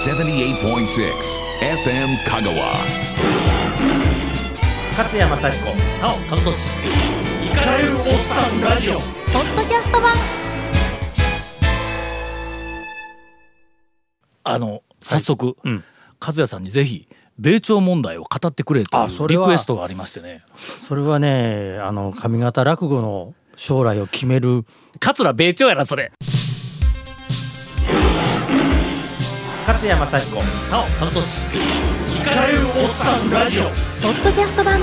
78.6 FM Kagawa. 勝山幸子なお和俊。イカれるおっさんラジオ。ポッドキャスト版。あの早速、うん。和也さんにぜひ米朝問題を語ってくれというリあそれは。クエストがありましてね。それはねあの上方落語の将来を決める。桂米朝やなそれ勝山幸子。なお和俊イカれるおっさんラジオ。ポッドキャスト版。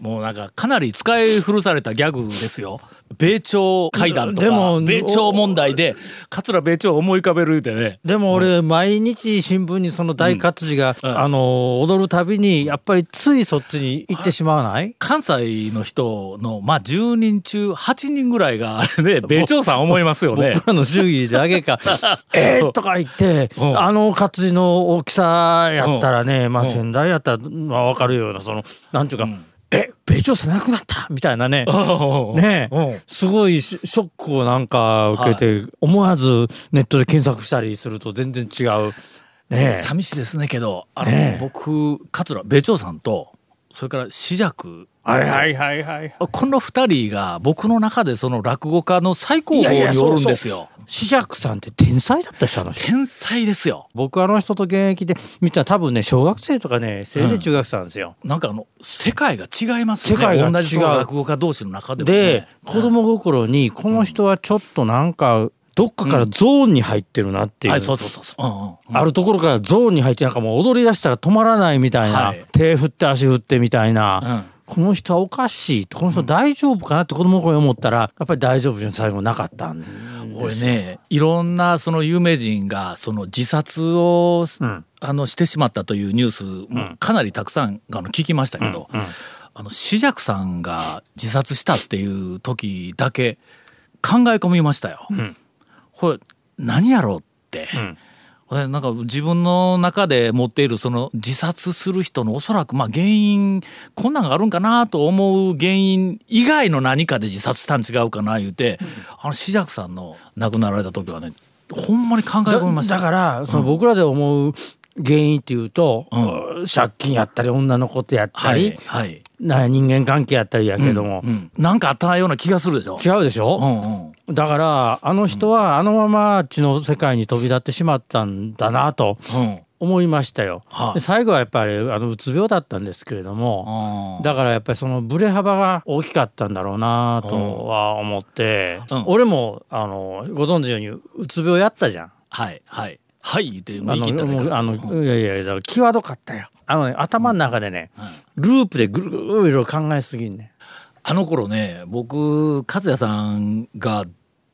もうなんかかなり使い古されたギャグですよ米朝会談とかでも米朝問題で桂米朝を思い浮かべるってね。でも俺毎日新聞にその大活字が、うん。あの踊るたびにやっぱりついそっちに行ってしまわない？関西の人のまあ10人中8人ぐらいがね米朝さん思いますよね。僕らの主義であげか「えー」とか言ってうん。あの活字の大きさやったらねまあうん。仙台やったらまあ分かるようなそのなんていうか「え米朝さんなくなった」みたいなね。ねすごいシショックをなんか受けて思わずネットで検索したりすると全然違う。ねえ。寂しいですねけどあの、ねえ。僕桂米朝さんとそれから紫尺。はいはいはいはい。この二人が僕の中でその落語家の最高峰におるんですよ紫尺さんって天才だったの人。天才ですよ。僕あの人と現役で見たら多分ね小学生とかねせいぜい中学生なんですよ。なんかあの世界が違いますよね。世界が違う。同じ落語家同士の中でもでね子供心にこの人はちょっとなんかどっかからゾーンに入ってるなっていう。はいそうそうそうそう、うんうんうん。あるところからゾーンに入ってなんかもう踊り出したら止まらないみたいな、はい。手振って足振ってみたいな、うんこの人はおかしいこの人大丈夫かなって子供の頃に思ったらやっぱり大丈夫じゃ最後なかったんです。よ俺ねいろんなその有名人がその自殺を、ん。あのしてしまったというニュースもかなりたくさんあの聞きましたけど、あの紫尺さんが自殺したっていう時だけ考え込みましたよ。これ何やろうって。俺なんか自分の中で持っているその自殺する人のおそらくまあ原因こんなんがあるんかなと思う原因以外の何かで自殺したん違うかな言うて、あの紫尺さんの亡くなられた時はねほんまに考え込みました。だだからその僕らで思う原因っていうと、借金やったり女のことやったはり、いはい、な人間関係やったりやけども、うん、なんかあったような気がするでしょ。違うでしょ、うんうんだからあの人はあのまま血の世界に飛び立ってしまったんだなとうん。思いましたよ。はい。で最後はやっぱりあのうつ病だったんですけれども、だからやっぱりそのブレ幅が大きかったんだろうなとは思って、うん。俺もあのご存知のようにうつ病やったじゃん。はいはい。はい言ってあ言いあのうん。いやいやだから際どかったよ。あのね頭の中でね、ループでぐるぐる考えすぎんね。あの頃ね僕和也さんが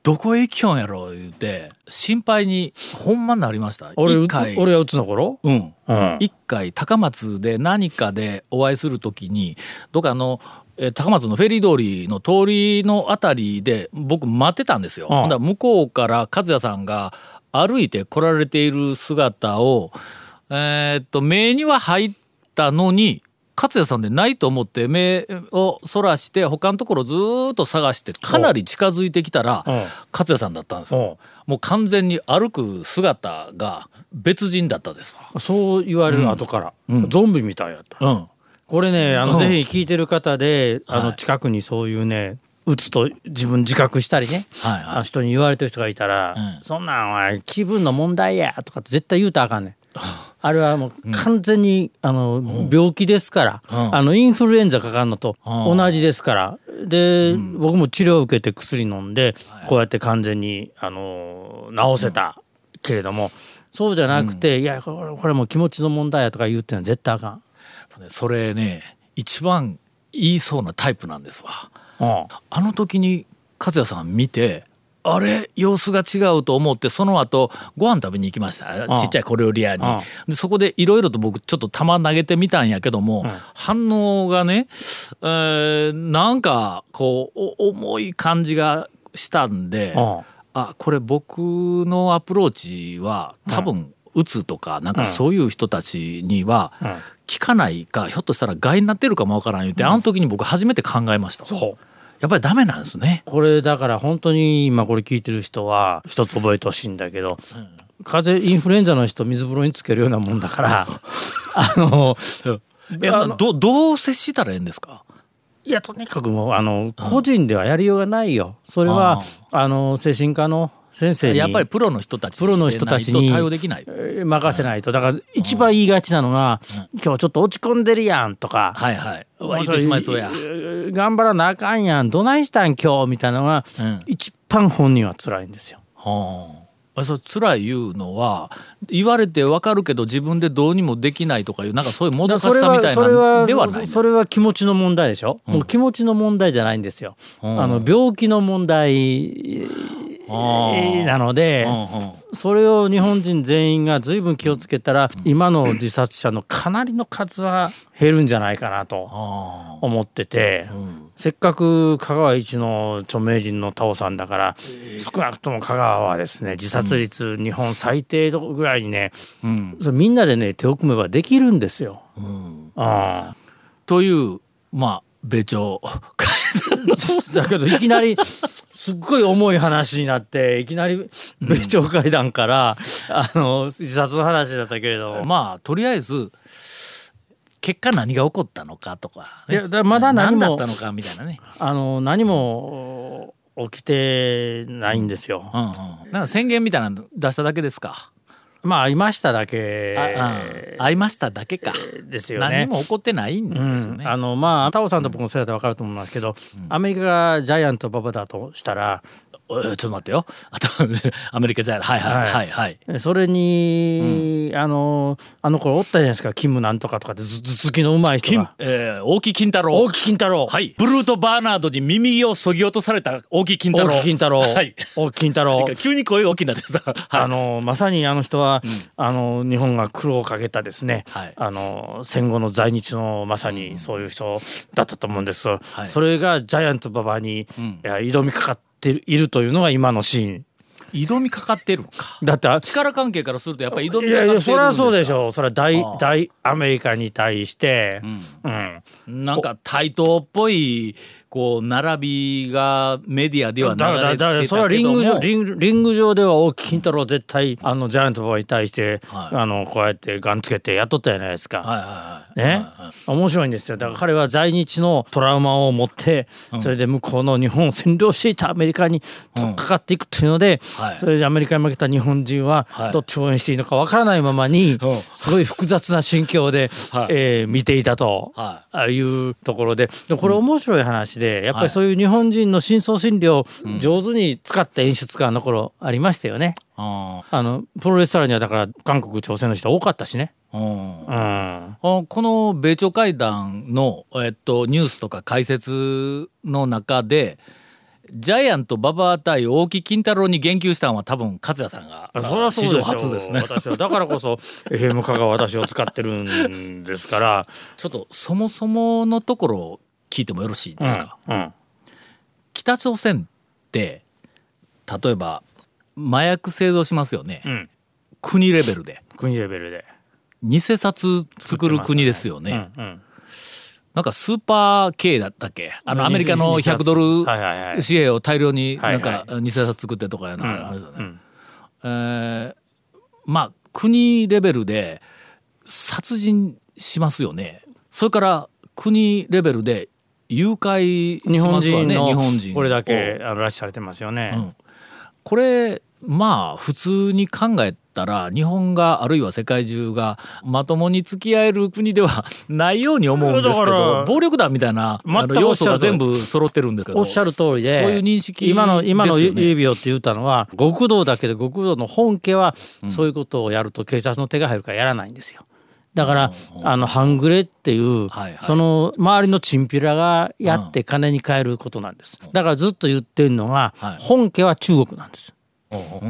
どこへ行きよんやろ？う言うて心配にほんまになりました。俺一回。俺がうつの頃、うん。うん。一回高松で何かでお会いする時にどっかあのえー高松のフェリー通りの通りのあたりで僕待ってたんですよ。うんだら向こうから和也さんが歩いて来られている姿をえーっと目には入ったのに勝也さんでないと思って目をそらして他のところずーっと探してかなり近づいてきたらうん。勝也さんだったんですうん。よ。もう完全に歩く姿が別人だったです。わ。そう言われる後から、うん。ゾンビみたいやった。うん。これねあの、うんぜひ聞いてる方であはい。の近くにそういうねうつと自分自覚したりね、はいはい。人に言われてる人がいたら「うん。そんなんは気分の問題や」とかって絶対言うたらあかんねん。あれはもう完全に、あの病気ですから、うん。あのインフルエンザかかるのとうん。同じですから。で、僕も治療を受けて薬飲んで、こうやって完全にあの治せたけれども、そうじゃなくて、いやこれこれもう気持ちの問題やとか言うってのは絶対あかん。それね一番言いそうなタイプなんですわ。うん。あの時に勝也さん見てあれ様子が違うと思ってその後ご飯食べに行きました。んちっちゃい小料理屋に。うんでそこでいろいろと僕ちょっと球投げてみたんやけども、反応がね、えーなんかこうお重い感じがしたんで、うんあこれ僕のアプローチは多分打つとかなんかそういう人たちにはん。効かないかひょっとしたら害になってるかもわからん言って、あの時に僕初めて考えました。そうやっぱりダメなんですね。これだから本当に今これ聞いてる人は一つ覚えてほしいんだけど、風邪インフルエンザの人水風呂につけるようなもんだから あのえあのどどう接したらええんですか？いやとにかくもうあの個人ではやりようがないよ。それはあの精神科の先生にやっぱりプロの人たちプロの人たちに対応できない。えー任せないとだから一番言いがちなのが「今日ちょっと落ち込んでるやん」とかはいはい。言ってしまいそうや。えー頑張らなあかんやんどないしたん今日みたいなのがうん一番本人は辛いんですよ。はあ。あそう辛い言うのは言われてわかるけど自分でどうにもできないとかいうなんかそういうもどかしさみたいそれなはではないそれは気持ちの問題でしょ、もう気持ちの問題じゃないんですよ、うんあの病気の問題あなので、それを日本人全員が随分気をつけたら、今の自殺者のかなりの数は減るんじゃないかなとあ思ってて、ん。せっかく香川一の著名人のタオさんだから、少なくとも香川はですね自殺率日本最低ぐらいにね、それみんなでね手を組めばできるんですよ。うん。というまあ米朝 だけどいきなりすっごい重い話になっていきなり米朝会談から、あの自殺の話だったけれども、まあとりあえず結果何が起こったのかとか、ね、いやだまだ何も何だったのかみたいなね、あの何も起きてないんですよ。うんうん、なんか宣言みたいなの出しただけですか、まあ会いましただけうん会いましただけか、ですよね。何も起こってないんですよね、うん、あのまあタオさんと僕の世代で分かると思うんですけど、アメリカがジャイアント馬場だとしたらちょっと待ってよ。あとアメリカじゃはいはい。はい。はい、それに、あのあの頃おったじゃないですか。キムなんとかとかってず頭突きのうまい人金がえー大木金太郎。大木金太郎、はい。ブルート・バーナードに耳をそぎ落とされた大木金太郎。大木金太郎、はい。大木金太郎。急に声が大きいんだってさ、あのまさにあの人は、あの日本が苦労をかけたですね、はい。あの戦後の在日のまさにそういう人だったと思うんです、はい。それがジャイアント馬場に、いや挑みかかっているというのが今のシーン。挑みかかってるのか。だって力関係からするとやっぱり挑みいかかってるんですかやいやそりゃそうでしょう。それは大大アメリカに対して、うん。なんか対等っぽいこう並びがメディアではだからだ流れてたけそれはリング上リングリング上では大木金太郎絶対あのジャイアント馬場に対して、はい。あのこうやってガンつけてやっとったじゃないですか。はいはいはいね、はいはい面白いんですよ。だから彼は在日のトラウマを持って、それで向こうの日本を占領していたアメリカに取っかかっていくというので、はい。それでアメリカに負けた日本人ははい。どっちを応援していいのかわからないままに、うん。すごい複雑な心境で、はい。えー見ていたと。はああいうところででこれ面白い話で、やっぱりそういう日本人の深層心理を上手に使った演出家の頃ありましたよね。ああのプロレスラーにはだから韓国朝鮮の人多かったしね。ーうんこの米朝会談の、えっと、ニュースとか解説の中でジャイアント馬場対大木金太郎に言及したのは多分勝也さんが史上初ですね。私はだからこそ FM 香川私を使ってるんですから。ちょっとそもそものところを聞いてもよろしいですか、うんうん。北朝鮮って例えば麻薬製造しますよね、ん。国レベルで。国レベルで。偽札作る国ですよね。うんうん。なんかスーパー K だったっけ？あのアメリカの偽札。100ドル紙幣を大量にないんか偽札作ってとかやな、あれですよねうん。えーまあ国レベルで殺人しますよね。それから国レベルで誘拐し日本ますわね日本人をこれだけあの拉致されてますよね。うん。これまあ普通に考えたら日本があるいは世界中がまともに付き合える国ではないように思うんですけど暴力団みたいな要素が全部揃ってるんですけどおっしゃる通りでそういう認識今の今の指をって言ったのは極道だけど極道の本家はそういうことをやると警察の手が入るからやらないんですよ。だからあの半グレっていうその周りのチンピラがやって金に換えることなんです。だからずっと言ってるのははい。本家は中国なんです。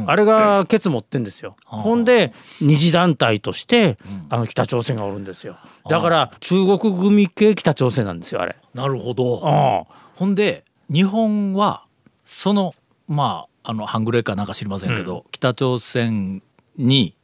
あれがケツ持ってんですよ。ほんで二次団体としてあの北朝鮮がおるんですよ。だから中国組系北朝鮮なんですよあれ。なるほど。ほんで日本はそのまああの半グレかなんか知りませんけど、北朝鮮に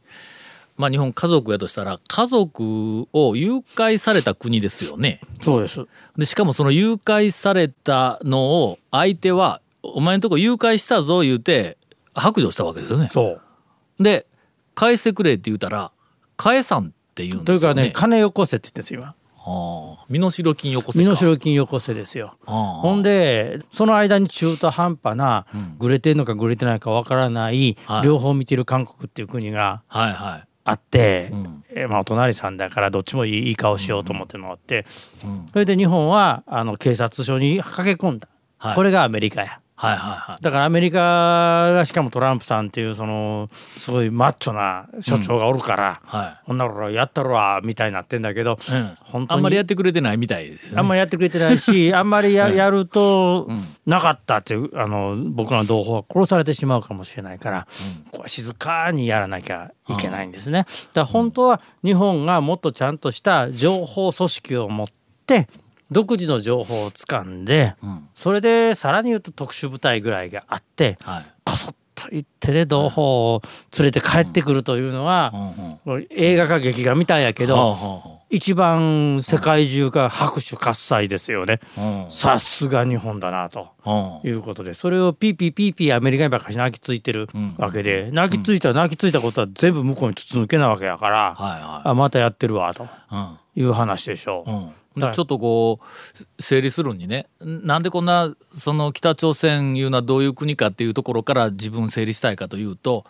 まあ日本家族やとしたら家族を誘拐された国ですよね。そうですでしかもその誘拐されたのを相手はお前のとこ誘拐したぞ言うて白状したわけですよね。そうで返してくれって言うたら返さんって言うんですよね。というかね金よこせって言ってんですよ今ああ身代金よこせか。身代金よこせですよほんでその間に中途半端なぐれてんのかぐれてないかわからないはい両方見てる韓国っていう国がはいはい。あって、ん。えーまあ、お隣さんだからどっちもいいいい顔しようと思ってるのがあって、それで日本はあの警察署に駆け込んだ、はい。これがアメリカや。はいはいはい。だからアメリカがしかもトランプさんっていうそのすごいマッチョな所長がおるから、はい。ほんならやったるわみたいになってんだけど、うん。本当にあんまりやってくれてないみたいですね。あんまりやってくれてないしあん。まりややるとなかったっていうあの僕らの同胞は殺されてしまうかもしれないから、ここは静かにやらなきゃいけないんですね。だ本当は日本がもっとちゃんとした情報組織を持って独自の情報を掴んで、それでさらに言うと特殊部隊ぐらいがあってはい。こそっと行ってで同胞を連れて帰ってくるというのは、うんうん。映画か劇画みたいやけど、一番世界中が拍手喝采ですよね。さすが日本だなということでそれをピーピーピーピーアメリカにばっかり泣きついてるわけで、泣きついたら泣きついたことは全部向こうに筒抜けなわけやから、あまたやってるわとい。うん。いう話でしょう。ちょっとこう整理するにね。なんでこんなその北朝鮮いうのはどういう国かっていうところから自分整理したいかというと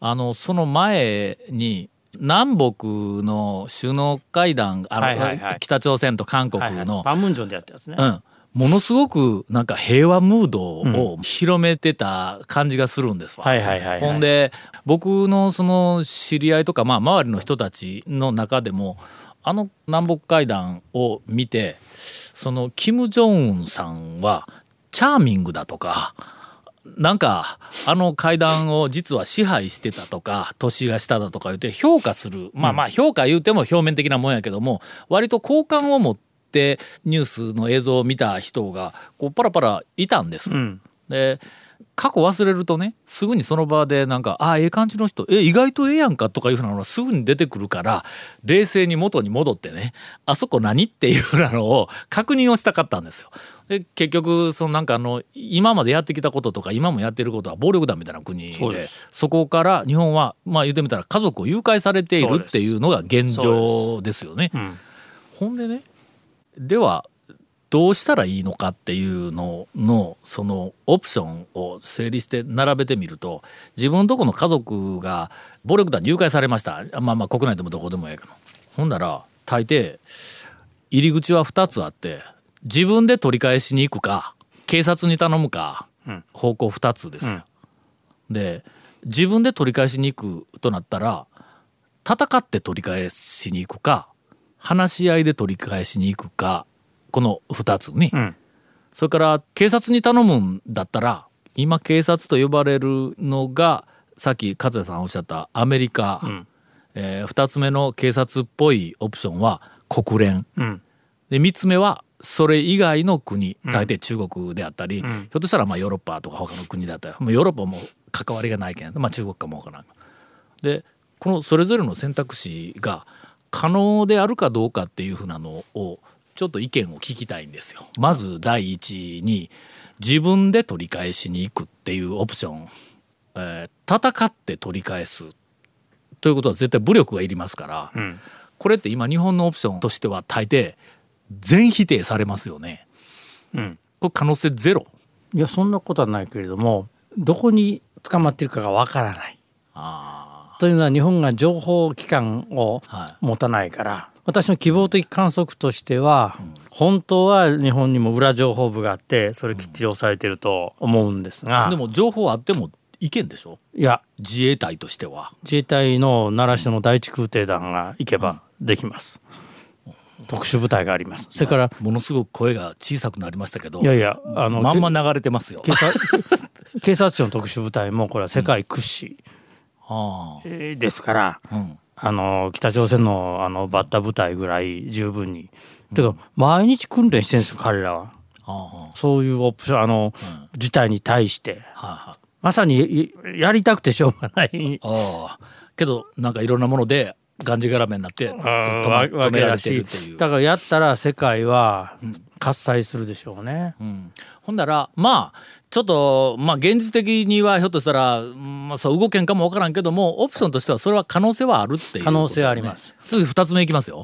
あのその前に南北の首脳会談あの、はいはいはい。北朝鮮と韓国はいはい。の、パンムンジョンでやったやつね。うん、ものすごくなんか平和ムードを広めてた感じがするんですわ。はいはいはいはい。ほんで僕のその知り合いとかまあ周りの人たちの中でもあの南北会談を見てそのキム・ジョンウンさんはチャーミングだとかなんかあの会談を実は支配してたとか年が下だとか言って評価する。まあまあ評価言うても表面的なもんやけども割と好感を持ってニュースの映像を見た人がこうパラパラいたんです。うん。で過去忘れるとねすぐにその場でなんか「あええ感じの人え意外とええやんか」とかいうふうなのがすぐに出てくるから冷静に元に戻ってね「あそこ何?」っていうふうなのを確認をしたかったんですよ。で結局そのなんかあの今までやってきたこととか今もやってることは暴力団みたいな国でそこから日本はまあ言ってみたら家族を誘拐されているっていうのが現状ですよね。んほんでねではどうしたらいいのかっていうののそのオプションを整理して並べてみると自分のとこの家族が暴力団に誘拐されました。まあまあ国内でもどこでもええけどほんなら大抵入り口は2つあって自分で取り返しに行くか警察に頼むか方向2つですよ。で自分で取り返しに行くとなったら戦って取り返しに行くか話し合いで取り返しに行くかこの2つに、ん。それから警察に頼むんだったら今警察と呼ばれるのがさっき勝谷さんおっしゃったアメリカ、え2つ目の警察っぽいオプションは国連、ん。で3つ目はそれ以外の国。大抵中国であったり、ひょっとしたらまあヨーロッパとか他の国だったり。もうヨーロッパも関わりがないけん、まあ、中国かもわからん。でこのそれぞれの選択肢が可能であるかどうかっていうふうなのをちょっと意見を聞きたいんですよ。まず第一に自分で取り返しに行くっていうオプション、えー戦って取り返すということは絶対武力がいりますから、んこれって今日本のオプションとしては大抵全否定されますよね。うんこれ可能性ゼロ。いやそんなことはないけれどもどこに捕まってるかがわからない。あというのは日本が情報機関をは持たないから、私の希望的観測としては、本当は日本にも裏情報部があってそれきっちり押さえてると思うんですが、でも情報あってもいけんでしょ？いや自衛隊としては。自衛隊の奈良市の第一空挺団が行けばできます。特殊部隊があります。それからものすごく声が小さくなりましたけどいやいやあのまんま流れてますよ。警察警察庁の特殊部隊もこれは世界屈指ですから、あうんあの北朝鮮のあのバッタ部隊ぐらい十分に。てか毎日訓練してるんですよ彼らは。あそういうオプションあの、事態に対してまさにいやりたくてしょうがない。あけどなんかいろんなものでがんじがらめになって止められてるしっていう。だからやったら世界は喝采するでしょうね。ほんだらまあちょっとまあ現実的にはひょっとしたら、まあ、そう動けんかもわからんけどもオプションとしてはそれは可能性はあるっていうね、可能性はあります。次2つ目いきますよ、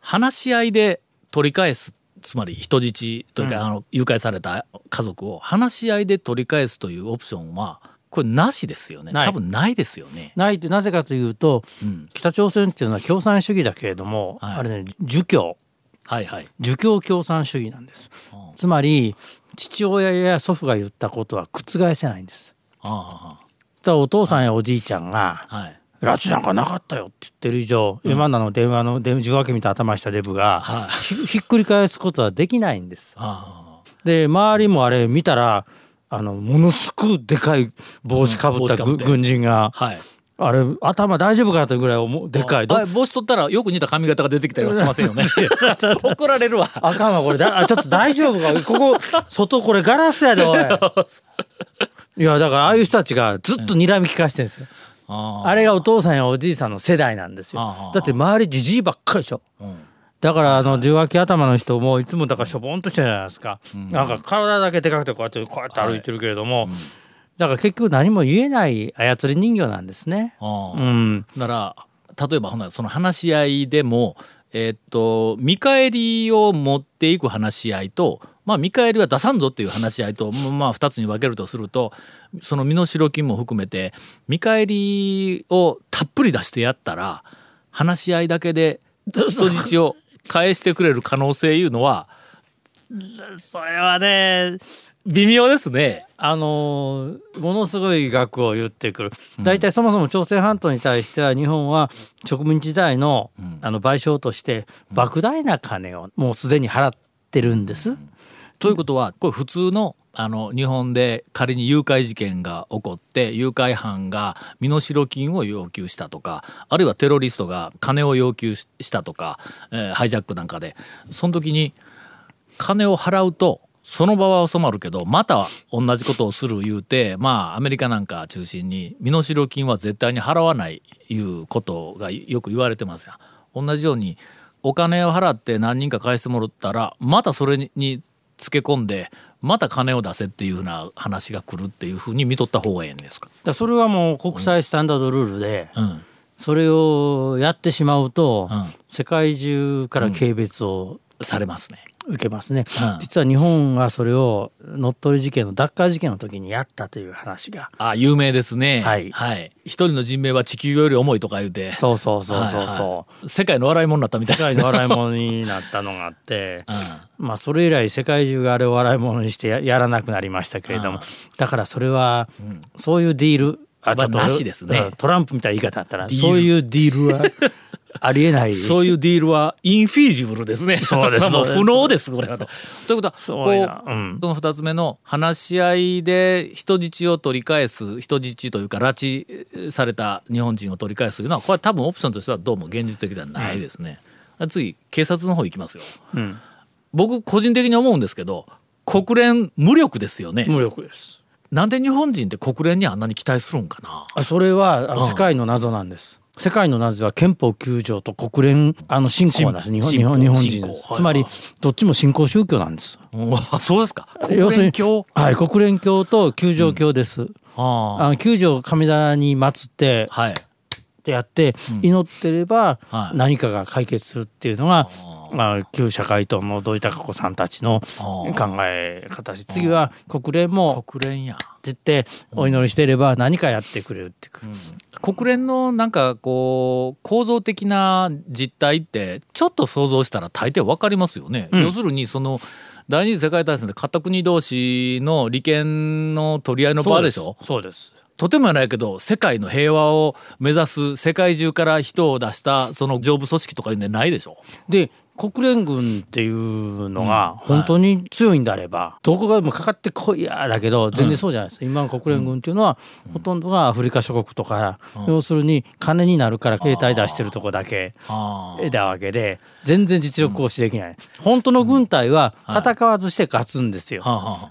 話し合いで取り返すつまり人質というか、あの誘拐された家族を話し合いで取り返すというオプションはこれなしですよね。多分ないですよね。ないってなぜかというと、ん。北朝鮮っていうのは共産主義だけれども、はい。あれね儒教はいはい。儒教共産主義なんです。つまり父親や祖父が言ったことは覆せないんです。たらお父さんやおじいちゃんがあはい。「拉致なんかなかったよ」って言ってる以上、今のあの電話の電受話器みたいな頭したデブが、はひひっくり返すことはできないんです。あで周りもあれ見たらあのものすごくでかい帽子かぶった軍人があはい。あれ頭大丈夫かというぐらい重いでかい。帽子取ったらよく似た髪型が出てきたりはしませんよね。怒られるわ。あかんわこれ。だあちょっと大丈夫か？ここ外これガラスやでおい。いやだからああいう人たちがずっと睨み利かしてるんですよ。ああれがお父さんやおじいさんの世代なんですよ。だって周りじじいばっかりでしょ。うん。だからあの受話器頭の人もいつもだからしょぼんとしてるじゃないですか、なんか体だけでかくてこうやってこうやって歩いてるけれども、だから結局何も言えない操り人形なんですね。うん、なら例えばその話し合いでもえーっと見返りを持っていく話し合いとまあ見返りは出さんぞっていう話し合いとまあまあ2つに分けるとするとその身代金も含めて見返りをたっぷり出してやったら話し合いだけで人質を返してくれる可能性いうのは それはね微妙ですね。あのーものすごい額を言ってくる。大体そもそも朝鮮半島に対しては日本は植民地時代の,、あの賠償として莫大な金をもうすでに払ってるんです。ということはこれ普通のあの日本で仮に誘拐事件が起こって誘拐犯が身代金を要求したとかあるいはテロリストが金を要求ししたとか、えーハイジャックなんかでその時に金を払うとその場は収まるけどまた同じことをする言うてまあアメリカなんか中心に身代金は絶対に払わないいうことがよく言われてますが同じようにお金を払って何人か返してもらったらまたそれにつけ込んでまた金を出せっていうふうな話が来るっていうふうに見とった方がええんですか？だそれはもう国際スタンダードルールで、うんそれをやってしまうと、うん世界中から軽蔑をされますね。受けますね、うん実は日本がそれを乗っ取り事件のダッカー事件の時にやったという話が。あ有名ですね。はい。一人の人命は地球より重いとか言うて。そうそうそうそうそう、はいはい。世界の笑い物になったみたい世な。界の笑い物になったのがあって。うまあそれ以来世界中があれを笑い物にしてややらなくなりましたけれども。だからそれはそういうディールあまあちょっとなしですねうんトランプみたいな言い方だったら そういうディールは？ありえないん。そういうディールはインフィージブルですね。そうです もう不能ですこれはと。ということはこう、うんその二つ目の話し合いで人質を取り返す人質というか拉致された日本人を取り返すというのはこれは多分オプションとしてはどうも現実的ではないですね。次警察の方行きますよ。ん僕個人的に思うんですけど国連無力ですよね。無力ですなんで日本人って国連にあんなに期待するんかな？あそれは世界の謎なんです。世界の謎は憲法9条と国連あの信仰なんです。日本日本日本人です。はいつまりどっちも信仰宗教なんです。うんあそうですか。国要するに連教？はい国連教と九条教です。ああの九条を神棚に祀ってあはい。ってやって祈ってればはい何かが解決するっていうのが。まあ、旧社会党の土井孝子さんたちの考え方し次は国連も国連や。って言ってお祈りしていれば何かやってくれるっていう。国連のなんかこう構造的な実態ってちょっと想像したら大抵わかりますよね。要するにその第二次世界大戦で片国同士の利権の取り合いの場でしょ？そうです。とてもやないけど世界の平和を目指す世界中から人を出したその上部組織とかいうのないでしょ？で国連軍っていうのが本当に強いんであれば、どこがもかかってこいやだけど全然そうじゃないです、今の国連軍っていうのは、ほとんどがアフリカ諸国とか、要するに金になるから兵隊出してるとこだけだわけで全然実力行使できない、本当の軍隊は戦わずして勝つんですよ、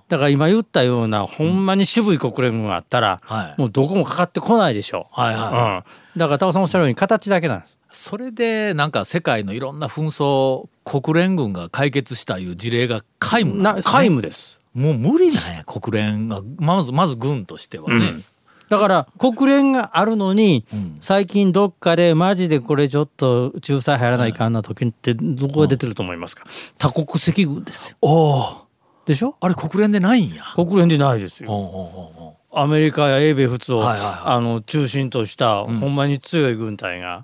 だから今言ったようなほんまに渋い国連軍があったら、はい。もうどこもかかってこないでしょ。う、だからタオさんおっしゃるように形だけなんですそれでなんか世界のいろんな紛争国連軍が解決したいう事例が皆無なんですね。な皆無です。もう無理なんや国連が。まずまず軍としてはね、だから国連があるのに、ん。最近どっかでマジでこれちょっと仲裁入らないかんな時ってどこが出てると思いますか、多国籍軍ですよ。おおでしょ？あれ国連でないんや。国連でないですよ。おうおうおうアメリカや英米仏を、はいはいはい。あの中心とした、ほんまに強い軍隊が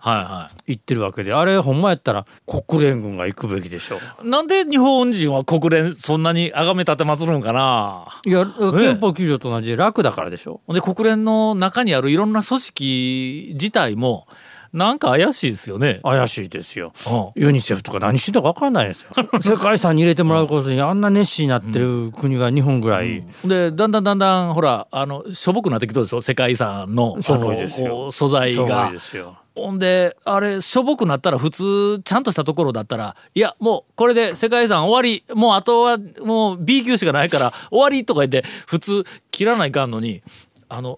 行ってるわけであれほんまやったら国連軍が行くべきでしょう。いなんで日本人は国連そんなに崇め立てまつるんかな？いや憲法9条と同じで楽だからでしょ。ほんで国連の中にあるいろんな組織自体もなんか怪しいですよね。怪しいですよ。うん。ユニセフとか何してたか分かんないですよ。世界遺産に入れてもらうことにあんな熱心になってる国が日本ぐらい、でだんだんだんだんほらあのしょぼくなってきとるですよ。世界遺産のの素材そうがほんであれしょぼくなったら普通ちゃんとしたところだったらいやもうこれで世界遺産終わりもうあとはもう B 級しかないから終わりとか言って普通切らないかんのにあの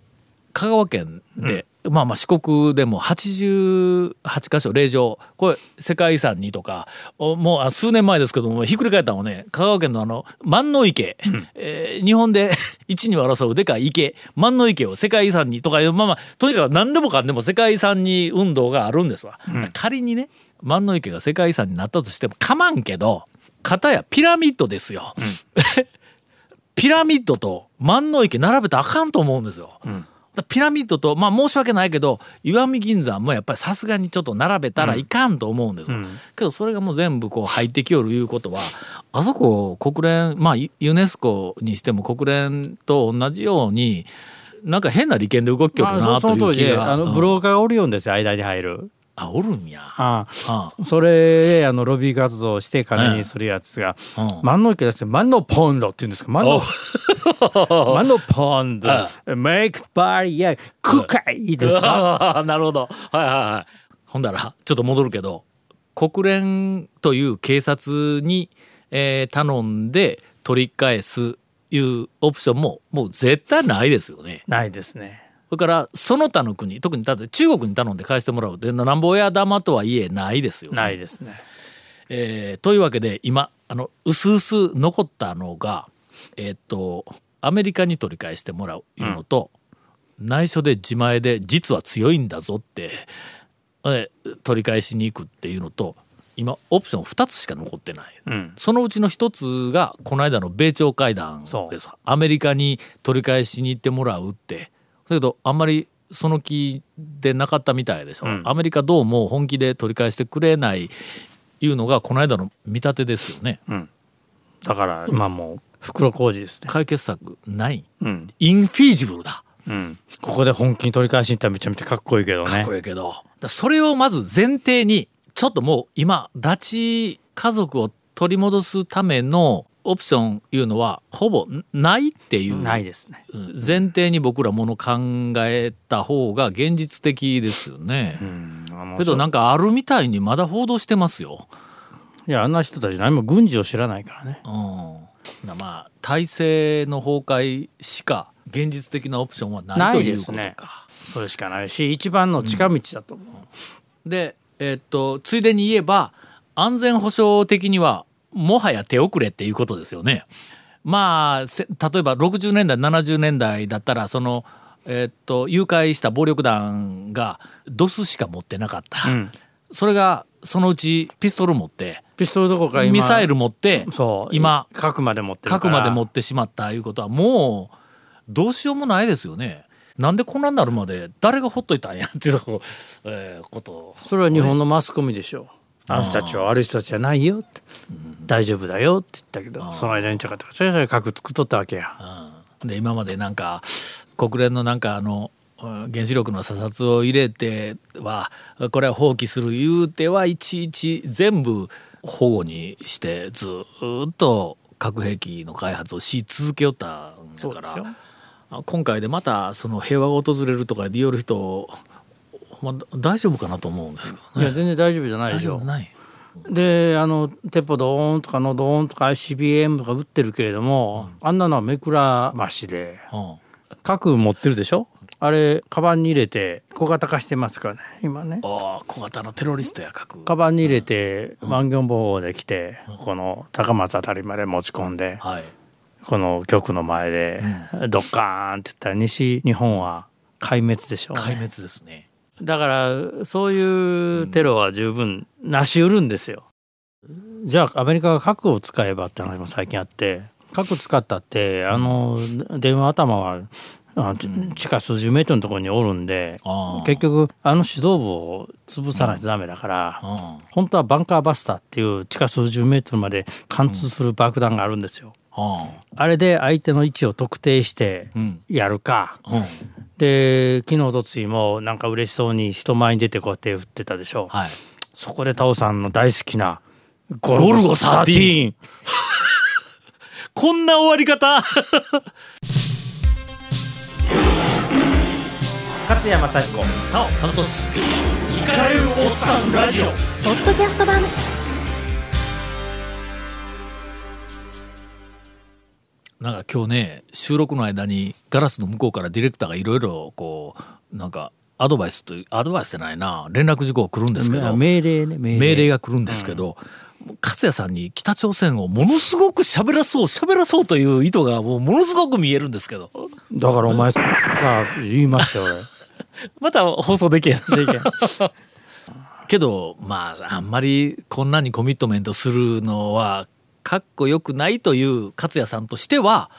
香川県で、まあまあ四国でも88箇所霊場これ世界遺産にとかおもうあ数年前ですけどもひっくり返ったのはね香川県のあの万能池、えー日本で 一二を争うでかい池。万能池を世界遺産にとかいうまあまあとにかく何でもかんでも世界遺産に運動があるんですわ。仮にね万能池が世界遺産になったとしてもかまんけど片やピラミッドですよ。ピラミッドと万能池並べてあかんと思うんですよ。だピラミッドとまあ申し訳ないけど石見銀山もやっぱりさすがにちょっと並べたらいかんと思うんですよ、けどそれがもう全部こう入ってきよるいうことはあそこ国連まあユユネスコにしても国連と同じようになんか変な利権で動きよるまあそなという気が、あのうん。ブローカーがおるよんですよ間に入る。あおるんや。あそれであのロビー活動をして金にするやつがうん「万能池ですよ万能ポンド」って言うんですか？万能。万能ポンド。あメイクバリアクカイですか？なるほど。はいはいはい。ほんだらちょっと戻るけど国連という警察に、えー頼んで取り返すいうオプションももう絶対ないですよね。ないですね。それからその他の国特にだって中国に頼んで返してもらうってなんぼや玉とはいえないですよね。ないですね。えーというわけで今あの薄々残ったのがえーっとアメリカに取り返してもらういうのと、内緒で自前で実は強いんだぞって、えー取り返しに行くっていうのと今オプション2つしか残ってない。うん。そのうちの一つがこの間の米朝会談ですアメリカに取り返しに行ってもらうってだけどあんまりその気でなかったみたいでしょ、うんアメリカどうも本気で取り返してくれないいうのがこの間の見立てですよねだから今もう袋小路ですね。解決策ないうん。インフィージブルだうん。ここで本気に取り返しに行ったらめちゃめちゃかっこいいけどね。かっこいいけど、それをまず前提にちょっともう今拉致家族を取り戻すためのオプションいうのはほぼないっていうないですね。うん前提に僕らもの考えた方が現実的ですよね。けどなんかあるみたいにまだ報道してますよ。いやあんな人たち何も軍事を知らないからね。うん、なまあ体制の崩壊しか現実的なオプションはないということですねか。。それしかないし一番の近道だと思う。で、えっとついでに言えば安全保障的にはもはや手遅れっていうことですよね。まあせ例えば60年代70年代だったらその、えっと誘拐した暴力団がドスしか持ってなかった、んそれがそのうちピストル持ってピストルどころか今ミサイル持ってそう今核まで持って核まで持ってしまったいうことはもうどうしようもないですよね。なんでこんなになるまで誰がほっといたんやっていう、えーことをそれは日本のマスコミでしょう。あの人たちは悪い人たちじゃないよって、大丈夫だよって言ったけどその間にちゃかちゃかちゃか核作っとったわけや。で今までなんか国連のなんかあのうん原子力の査察を入れてはこれは放棄する言うてはいちいち全部保護にしてずっと核兵器の開発をし続けよったんだからあ今回でまたその平和が訪れるとかで寄る人ま大丈夫かなと思うんですけどね。いや全然大丈夫じゃないでしょ大丈夫ない。であの鉄砲ドーンとかのドーンとか ICBM とか撃ってるけれども、あんなのはめくらましでうん。核持ってるでしょ？あれカバンに入れて小型化してますからね今ね。ああ小型のテロリストや核。カバンに入れて万元防護で来て、この高松あたりまで持ち込んで、はい。この局の前でドッカーンって言ったら西日本は壊滅でしょうね、壊滅ですね。だからそういうテロは十分なし得るんですよ。じゃあアメリカが核を使えばって話も最近あって核使ったってあの電話頭は地下数十メートルのところにおるんで結局あの指導部を潰さないとダメだからうん。本当はバンカーバスターっていう地下数十メートルまで貫通する爆弾があるんですよ。うん。あれで相手の位置を特定してうん。やるか、うんで昨日おとついもなんか嬉しそうに人前に出てこうやって振ってたでしょ、はい。そこでタオさんの大好きなゴルゴ13こんな終わり方勝山幸子なお田中俊イカれるおっさんラジオポッドキャスト版なんか今日ね収録の間にガラスの向こうからディレクターがいろいろこうなんかアドバイスというアドバイスってないな連絡事項が来るんですけど命令ね命令。が来るんですけど、勝也さんに北朝鮮をものすごく喋らそう喋らそうという意図がもうものすごく見えるんですけど。だからお前が言いましたよ また放送できへん。けどまああんまりこんなにコミットメントするのはかっこよくないという勝也さんとしては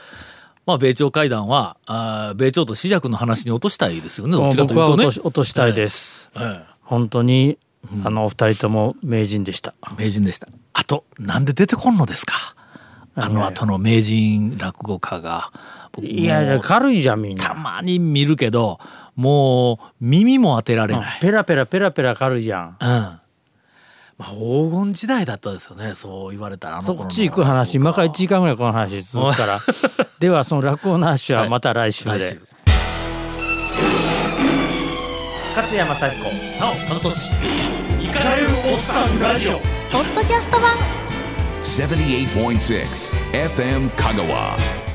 まあ米朝会談はあー米朝と紫尺の話に落としたいですよね。どっちかというとね。落と。したいです、え本当にあのお二人とも名人でした。え名人でした。あとなんで出てこんのですか。あの後の名人落語家が。いやいや軽いじゃんみんな。たまに見るけどもう耳も当てられない。ペラペラペラペラ軽いじゃん。うんまあ黄金時代だったですよね。そう言われたらあの頃の。そっち行く話今から1時間ぐらいこの話続くから。ではその落語の話はまた来週で、来週。勝山幸子。なお田中俊イカれるおっさんラジオ。ポッドキャスト版。78.6 FM Kagawa.